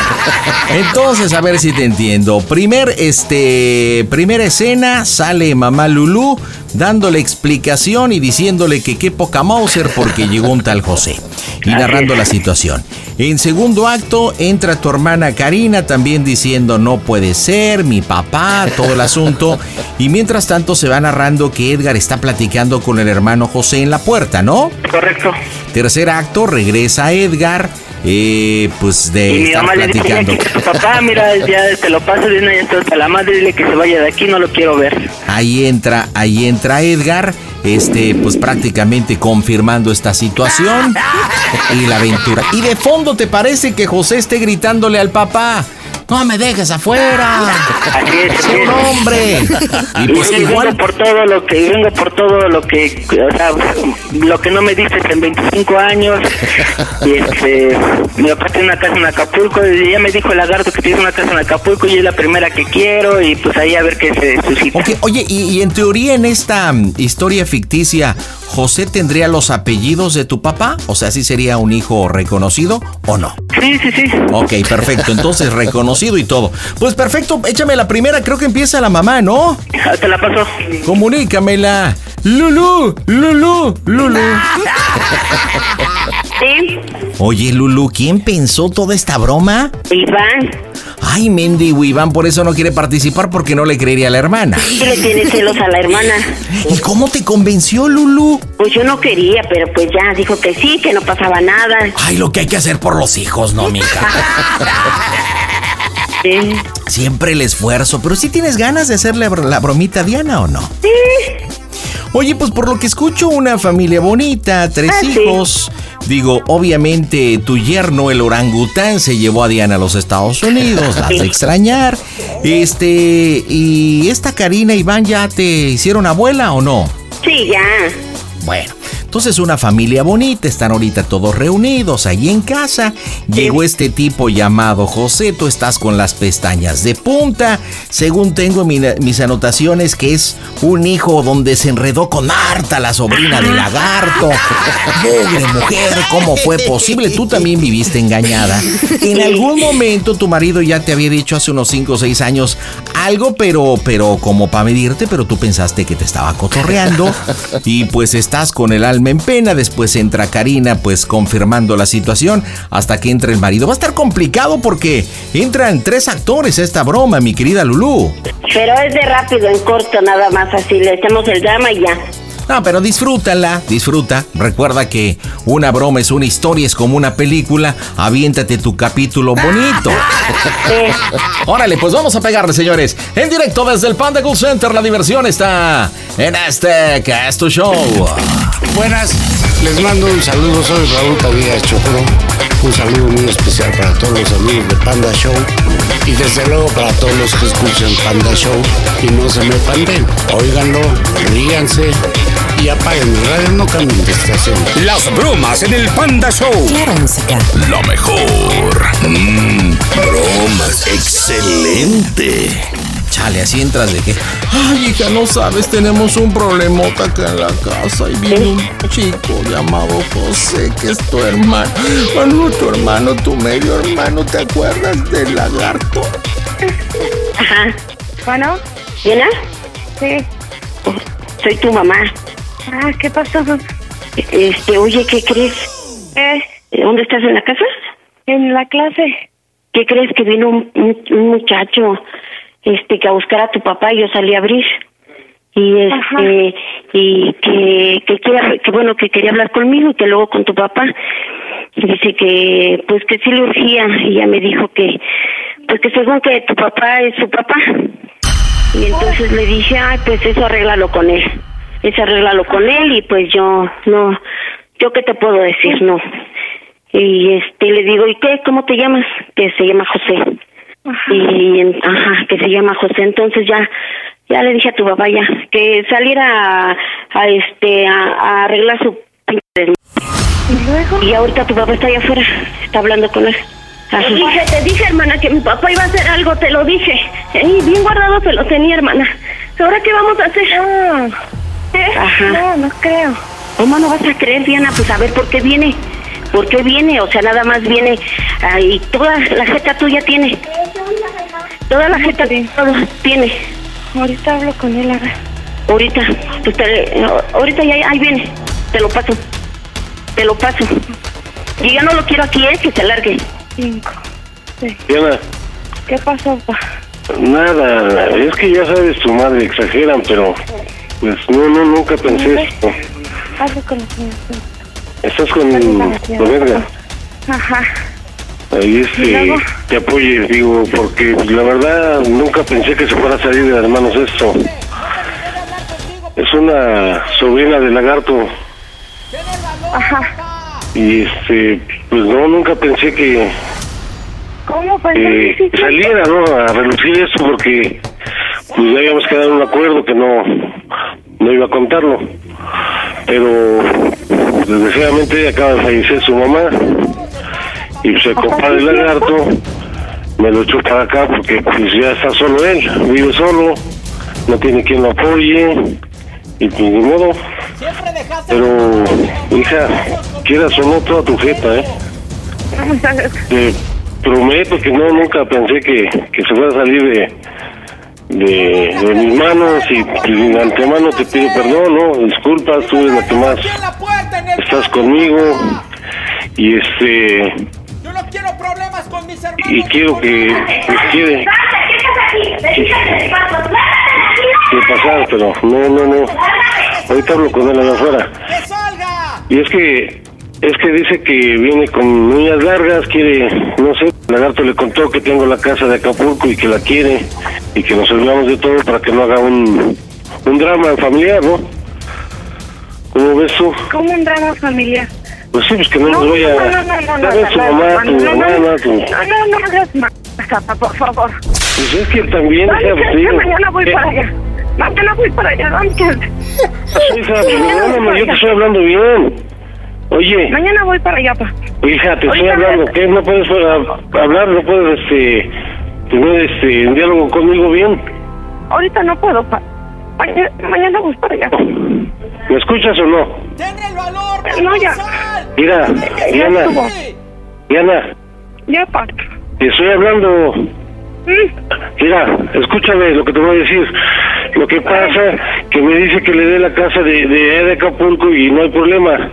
Entonces, a ver si te entiendo. Primer, este, primera escena, sale mamá Lulú dándole explicación y diciéndole que qué poca Mauser porque llegó un tal José. Y narrando la situación. En segundo acto, entra tu hermana Karina también diciendo no puede ser, mi papá, todo el asunto. Y mientras tanto se va narrando que Edgar está platicando con el hermano José en la puerta, ¿no? Correcto. Tercer acto, regresa Edgar, eh, pues de Y mi mamá le dice, platicando. que tu papá, mira, ya te lo paso de una y entonces a la madre dile que se vaya de aquí, no lo quiero ver. Ahí entra, ahí entra Edgar, este, pues prácticamente confirmando esta situación y la aventura. Y de fondo te parece que José esté gritándole al papá. No me dejes afuera. Así es, así un hombre. Y pues y igual vengo por todo lo que vengo por todo lo que o sea lo que no me dices en 25 años y este mi papá tiene una casa en Acapulco y ya me dijo el lagarto que tiene una casa en Acapulco y es la primera que quiero y pues ahí a ver qué se suscita oye, y, y en teoría en esta mm, historia ficticia, ¿José tendría los apellidos de tu papá? O sea, ¿sí sería un hijo reconocido o no? Sí sí sí Ok, perfecto. Entonces, reconocido y todo. Pues perfecto, échame la primera. Creo que empieza la mamá, ¿no? Ah, te la paso Comunícamela. Lulu, Lulu, Lulu. Sí, Oye, Lulu, ¿quién pensó toda esta broma? Iván, Ay, mendigo Iván, por eso no quiere participar porque no le creería a la hermana. sí le tiene celos a la hermana. ¿Y cómo te convenció, Lulu? Pues yo no quería, pero pues ya dijo que sí, que no pasaba nada. Ay, lo que hay que hacer por los hijos, ¿no, mija? Sí. Siempre el esfuerzo, pero si tienes ganas de hacerle la bromita a Diana o no? Oye, pues por lo que escucho, una familia bonita, tres Ah, sí. hijos. Digo, obviamente tu yerno, el orangután, se llevó a Diana a los Estados Unidos, la has de extrañar. Este, ¿y esta Karina y Iván ya te hicieron abuela o no? Sí, ya. Bueno, Entonces una familia bonita, están ahorita todos reunidos ahí en casa. Llegó este tipo llamado José, tú estás con las pestañas de punta. Según tengo en mis anotaciones que es un hijo donde se enredó con Marta, la sobrina de lagarto. Pobre mujer, ¿cómo fue posible? Tú también viviste engañada. En algún momento tu marido ya te había dicho hace unos 5 o 6 años algo, pero, pero como para medirte, pero tú pensaste que te estaba cotorreando. Y pues estás con el alma en pena. Después entra Karina, pues confirmando la situación hasta que entra el marido. Va a estar complicado porque entran tres actores a esta broma, mi querida Lulú. Pero es de rápido, en corto, nada más así. Le echamos el drama y ya. No, pero disfrútala, disfruta. Recuerda que una broma es una historia, es como una película. Aviéntate tu capítulo bonito. Órale, pues vamos a pegarle, señores. En directo desde el Panda Cool Center, la diversión está en este Casto Show. Buenas, les mando un saludo. Soy Raúl Padilla Chocoro. Un saludo muy especial para todos los amigos de Panda Show y desde luego para todos los que escuchan Panda Show y no se me panden. Óiganlo, ríanse y apaguen el radio, no cambien de estación. Las bromas en el Panda Show. Claro, música. Lo mejor. Mmm, bromas. Excelente. Chale, así entras de que. Ay, hija, no sabes, tenemos un problemota acá en la casa y viene un chico llamado José, que es tu hermano. Bueno, tu hermano, tu medio hermano, ¿te acuerdas del lagarto? Ajá. Bueno, ¿Diana? sí. Soy tu mamá. Ah, ¿qué pasó? Este, oye, ¿qué crees? Eh, ¿Dónde estás en la casa? en la clase. ¿Qué crees que vino un, un- un muchacho este que a buscar a tu papá y yo salí a abrir? Y este y que que quiere que bueno que quería hablar conmigo y que luego con tu papá. Y dice que pues que sí le urgía y ya me dijo que pues que según que tu papá es su papá. Y entonces le dije, "Ay, pues eso arréglalo con él." Eso arréglalo con él y pues yo no yo qué te puedo decir, no. Y este le digo, ¿y qué? ¿Cómo te llamas? Que se llama José. Y en- ajá, que se llama José. Entonces ya ya le dije a tu papá ya que saliera a, a, este a, a arreglar su. ¿Y luego? y ahorita tu papá está allá afuera, está hablando con él. Ajá. Te dije, te dije, hermana, que mi papá iba a hacer algo, te lo dije. Y bien guardado se lo tenía, hermana. ¿Ahora qué vamos a hacer? ¿Eh? Ajá. No, no creo. ¿Cómo no vas a creer, Diana? Pues a ver por qué viene. ¿Por qué viene? O sea, nada más viene y toda la jeta tuya tiene. Toda la jeta todo tiene. Ahorita hablo con él, a. Ahorita, pues te- ahorita ya ahí viene. Te lo paso. Te lo paso. Y ya no lo quiero aquí, ¿eh? Que se largue. Cinco. Diana, ¿Qué pasó, pa? nada, es que ya sabes, tu madre exageran, pero pues no, no, nunca pensé esto. Hablo con la señora. Estás con, con Edgar. Ajá. Ahí ¿Y este, te apoye, digo, porque la verdad nunca pensé que se fuera a salir de las manos esto. Es una sobrina de lagarto Ajá. y este, pues no, nunca pensé que, ¿Cómo? Que sí. saliera, ¿no? A relucir esto porque pues ya habíamos quedado en un acuerdo que no, no iba a contarlo. Pero desgraciadamente acaba de fallecer su mamá y el compadre lagarto me lo echó para acá porque pues ya está solo él, vive solo, no tiene quien lo apoye y pues ni modo. Pero, hija, quieras o no toda tu jeta, ¿eh? Te prometo que no, nunca pensé que, que se fuera a salir de, de, de mis manos y de antemano te pido perdón, ¿no? Disculpas, tú eres la que más estás conmigo y este y quiero que quede que pasar, pero no, no, no. Ahorita hablo con él allá afuera. Y es que es que dice que viene con uñas largas, quiere, no sé, el lagarto le contó que tengo la casa de Acapulco y que la quiere y que nos olvidamos de todo para que no haga un, un drama familiar, ¿no? ¿Cómo ves tú? ¿Cómo un drama familiar? Pues sí, pues que no, No, nos no, vaya no, no, no, no, a ver su no, mamá, tu no, no, tu... No, no, no hagas más, Zapa, por favor. Pues es que también, pues, mañana voy eh, para allá. Mañana voy para allá, antes. Hija, perdóname, yo te estoy hablando bien. Oye, Mañana voy para allá, pa. hija, te estoy hablando. me- ¿Qué? ¿No puedes hablar? ¿No puedes, este, tener, este, un diálogo conmigo bien? Ahorita no puedo, pa. Mañana, mañana voy para allá. ¿Me escuchas o no? No, ya. Mira, Ya Diana, estuvo. Diana, Ya, pa. te estoy hablando. Mira, escúchame lo que te voy a decir. Lo que pasa que me dice que le dé la casa de, de, de Acapulco y no hay problema.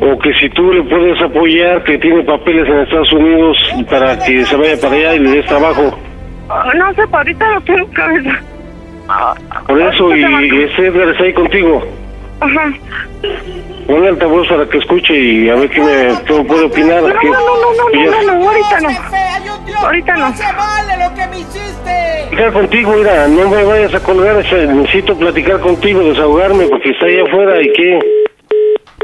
O que si tú le puedes apoyar, que tiene papeles en Estados Unidos para que se vaya para allá y le des trabajo. No sé, ahorita no tengo cabeza. Por eso, y, y ese Edgar está ahí contigo. Ajá. Ponle altavoz para que escuche y a ver qué me, qué me puede opinar. No, no, ¿qué? no, no, no, Que no, no, no, ahorita no. Ahorita no. platicar contigo, mira, no me vayas a colgar, sea, necesito platicar contigo, desahogarme, porque está ahí afuera y qué.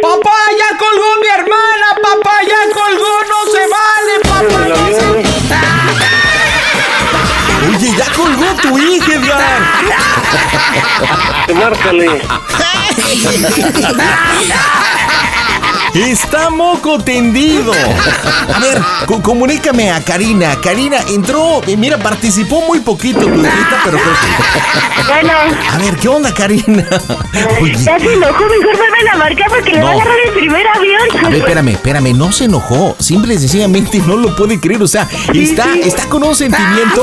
¡Papá, ya colgó mi hermana! ¡Papá, ya colgó! ¡No se vale, papá! El avión, Oye, ya colgó tu hija, Edgar. márcale. Está moco tendido. A ver, co- comunícame a Karina. Karina entró, y mira, participó muy poquito tu hijita, pero creo que... Bueno, A ver, ¿qué onda, Karina? Oye, ya se enojó, mejor vuelven a marcar porque le va a agarrar el primer avión. a ver, espérame, espérame, no se enojó. Simple y sencillamente no lo puede creer. O sea, está, está con un sentimiento.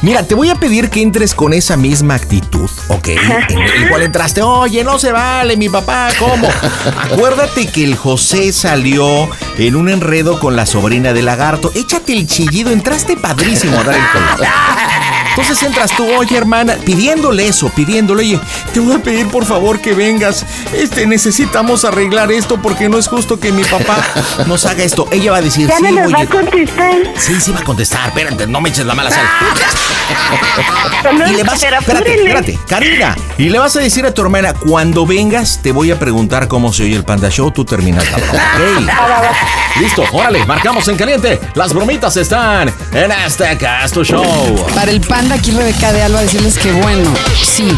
Mira, te voy a pedir que entres con esa misma actitud, ¿ok? En el cual entraste, oye, no se vale, mi papá, ¿cómo? Acuérdate que el José salió en un enredo con la sobrina del lagarto. Échate el chillido, entraste padrísimo a dar el color. Entonces entras tú, oye hermana, pidiéndole eso, pidiéndole, oye, te voy a pedir por favor que vengas. Este, necesitamos arreglar esto porque no es justo que mi papá nos haga esto. Ella va a decir, Ya sí, no nos va a contestar. Sí, sí va a contestar. Espérate, no me eches la mala sal. Y le vas, espérate, espérate, Karina. Y le vas a decir a tu hermana, cuando vengas, te voy a preguntar cómo se oye el Panda Show, tú terminas la broma, ¿ok? Listo, órale, marcamos en caliente. Las bromitas están en este Casto Show. Para el panda, aquí Rebeca de Alba, decirles que bueno, sí,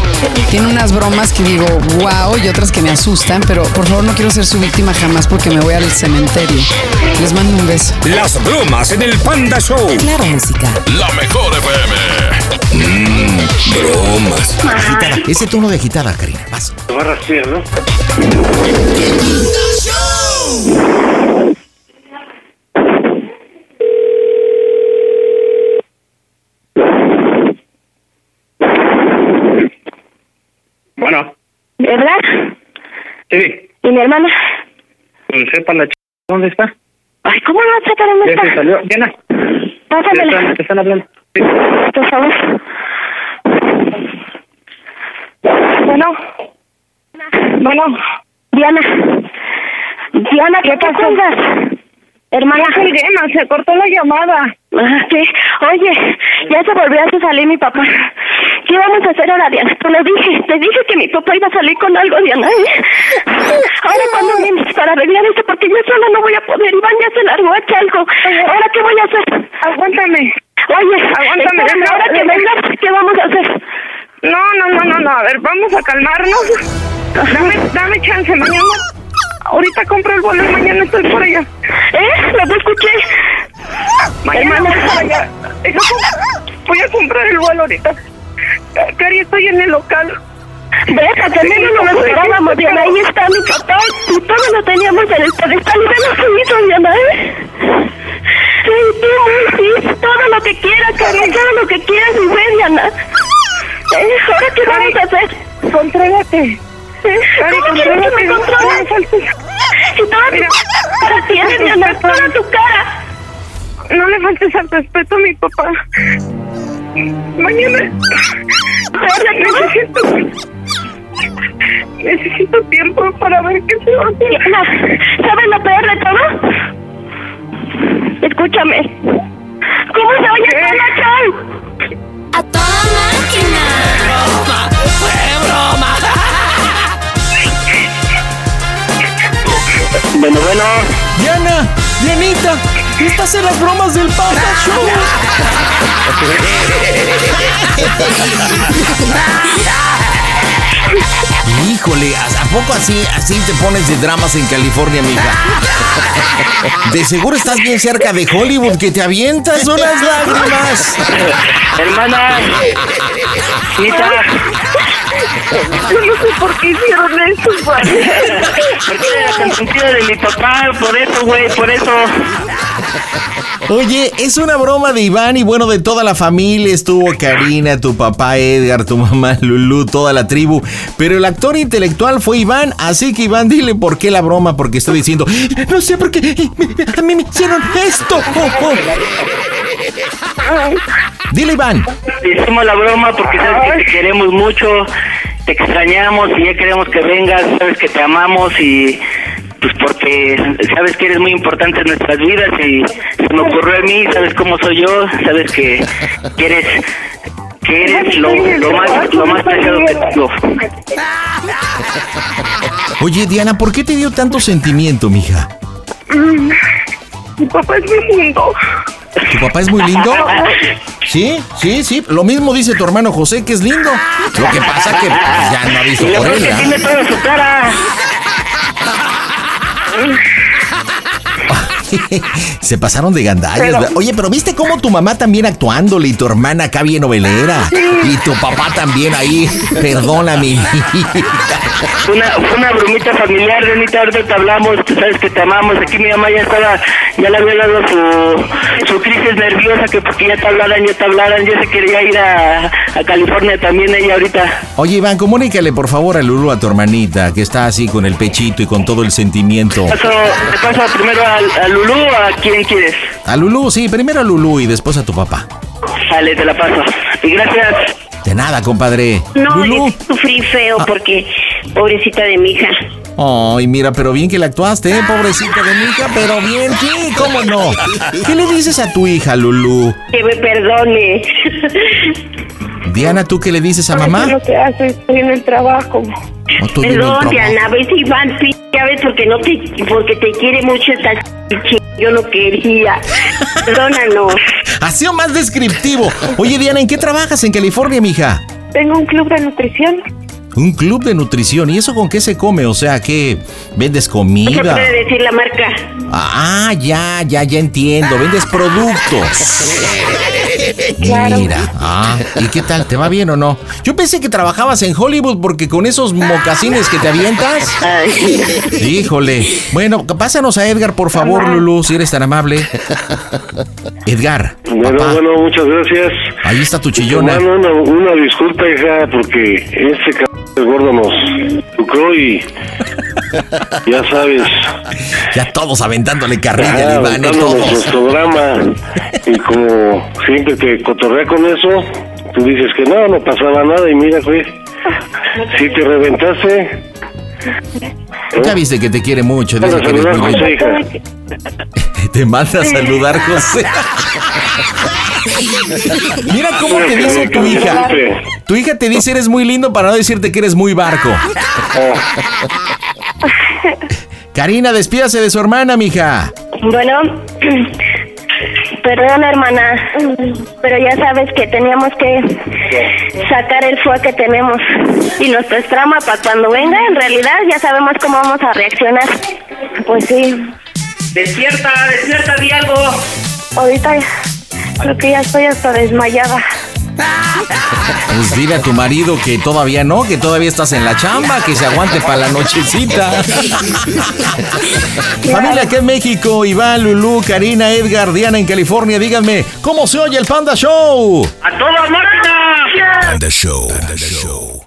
tiene unas bromas que digo, wow, y otras que me asustan, pero por favor no quiero ser su víctima jamás porque me voy al cementerio. Les mando un beso. Las bromas en el Panda Show. Claro, música. La mejor FM. Mmm, bromas. Agitada, ese tono de agitada, Karina. Vas. Te va a rastrear, ¿no? Bueno, ¿Verdad? sí, ¿Y mi hermana? pues sepa la ch... ¿Dónde está? Ay, ¿cómo no sé dónde Ya está? se salió. Diana, te Pásamela, están, te están hablando. Sí. por favor. Bueno. Bueno. Diana. Diana, ¿qué, pasó? Hermana. Ya colgué, ma, se cortó la llamada. Ah, ¿qué? Oye, ya se volvió a salir mi papá. ¿Qué vamos a hacer ahora, Diana? Te lo dije, te dije que mi papá iba a salir con algo, Diana. ¿eh? Ahora, ¿cuándo vienes para arreglar esto? Porque yo sola no voy a poder. Iván ya se largó a algo. ¿Ahora qué voy a hacer? Aguántame. Oye, Aguántame, espérame, ahora que vengas, ¿qué vamos a hacer? No, no, no, no, no. A ver, vamos a calmarnos. Dame, dame chance. Mañana. Ahorita compro el y mañana estoy por allá. ¿Eh? ¿Lo escuché? Mañana com- Voy a comprar el vuelo ahorita. Cari, estoy en el local. Deja, también no nos esperábamos, Diana. Ahí está mi papá. Y todo lo teníamos en el pedestal. Y ven a su hijo, Diana, ¿eh? Sí, tú, sí, todo lo que quieras, Cari, todo lo que quieras y ve, Diana. ¿Eh? ¿Ahora qué vamos a hacer? Contrólate. ¿Eh? ¿Cómo quieres que me controles? Si toda tu Mira. cara tiene, Diana, toda tu cara. No le faltes al respeto a mi papá. Mañana. Necesito. Necesito tiempo para ver qué se va a hacer. ¿sabes lo peor de todo? Escúchame. ¿Cómo se oye el Panda A toda máquina. Bueno, bueno. Diana, Dianita, Estas son las bromas del Panda Show. Híjole, ¿a poco así, así te pones de dramas en California, mija? De seguro estás bien cerca de Hollywood, que te avientas unas lágrimas. Hermana, Nita, Yo no sé por qué hicieron eso, padre. porque eres la consentida de mi papá, por eso, güey, por eso. Oye, es una broma de Iván y bueno, de toda la familia. Estuvo Karina, tu papá Edgar, tu mamá Lulú, toda la tribu. Pero el actor intelectual fue Iván. Así que Iván, dile por qué la broma, porque estoy diciendo, no sé por qué a mí me hicieron esto. Oh. Dile Iván. Hicimos la broma porque sabes que te queremos mucho, te extrañamos y ya queremos que vengas, sabes que te amamos y pues porque sabes que eres muy importante en nuestras vidas y se me ocurrió a mí, sabes cómo soy yo, sabes que, que eres que eres lo, lo más lo más preciado que tengo. Oye, Diana, ¿por qué te dio tanto sentimiento, mija? Mm, Mi papá es muy lindo. ¿Tu papá es muy lindo? Sí, sí, sí. Lo mismo dice tu hermano José, que es lindo. Lo que pasa que pues, ya no ha visto Y lo por él. ¿verdad? tiene toda su cara. Se pasaron de gandallas. Oye, pero ¿viste cómo tu mamá también actuándole y tu hermana acá bien novelera? Y tu papá también ahí. Perdóname. Fue una, fue una bromita familiar, Renita, ahorita te hablamos, tú sabes que te amamos. Aquí mi mamá ya estaba, ya le había dado su, su crisis nerviosa, que porque ya te hablaran, ya te hablaran, ya se quería ir a, a California también ella ahorita. Oye, Iván, comunícale por favor a Lulu, a tu hermanita, que está así con el pechito y con todo el sentimiento. Paso, te paso primero a, a Lulú o a quién quieres. A Lulu, sí, primero a Lulu y después a tu papá. Sale, te la paso. Y gracias. De nada, compadre. No, Lulú. yo sufrí feo porque pobrecita de mi hija. Ay, mira, pero bien que la actuaste, ¿eh? pobrecita de mi hija, pero bien, sí, ¿cómo no? ¿Qué le dices a tu hija, Lulu? Que me perdone. Diana, ¿tú qué le dices a mamá? lo que hace, estoy en el trabajo. ¿O tú en el Perdón? Diana, a si Iván ya ves porque no te porque te quiere mucho esta ch- yo no quería. Perdónanos. Ha sido más descriptivo. Oye, Diana, ¿en qué trabajas en California, mija? Tengo un club de nutrición. Un club de nutrición. ¿Y eso con qué se come? O sea, ¿qué? ¿Vendes No comida? puede decir la marca. Ah, ya, ya, ya entiendo. Vendes productos. Claro. Mira, ah, ¿y qué tal? ¿Te va bien o no? Yo pensé que trabajabas en Hollywood porque con esos mocasines que te avientas. Híjole. Bueno, pásanos a Edgar, por favor, Lulu, si eres tan amable. Edgar, Bueno, papá, bueno, muchas gracias. ahí está tu chillona. Hermano, una, una disculpa, hija, porque este cabrón de gordo nos tocó y ya sabes, Ya todos aventándole carrilla al Iván, ¿eh? todos. nuestro drama. Y como siempre te cotorrea con eso, tú dices que no, no pasaba nada y mira, güey, si te reventaste. Ya viste que te quiere mucho, dice que eres muy José. Te manda a saludar, José. Mira cómo te dice tu hija. Tu hija te dice eres muy lindo para no decirte que eres muy barco. Karina, despídase de su hermana, mija. Bueno, perdón hermana, pero ya sabes que teníamos que sacar el fuego que tenemos y nuestra trama para cuando venga, en realidad ya sabemos cómo vamos a reaccionar. Pues sí. Despierta, despierta, di algo. Ahorita creo que ya estoy hasta desmayada. Pues dile a tu marido que todavía no, que todavía estás en la chamba, que se aguante para la nochecita. Familia aquí en México, Iván, Lulú, Karina, Edgar, Diana en California, díganme, ¿cómo se oye el Panda Show? ¡A toda máquina! Panda Show. Panda Show.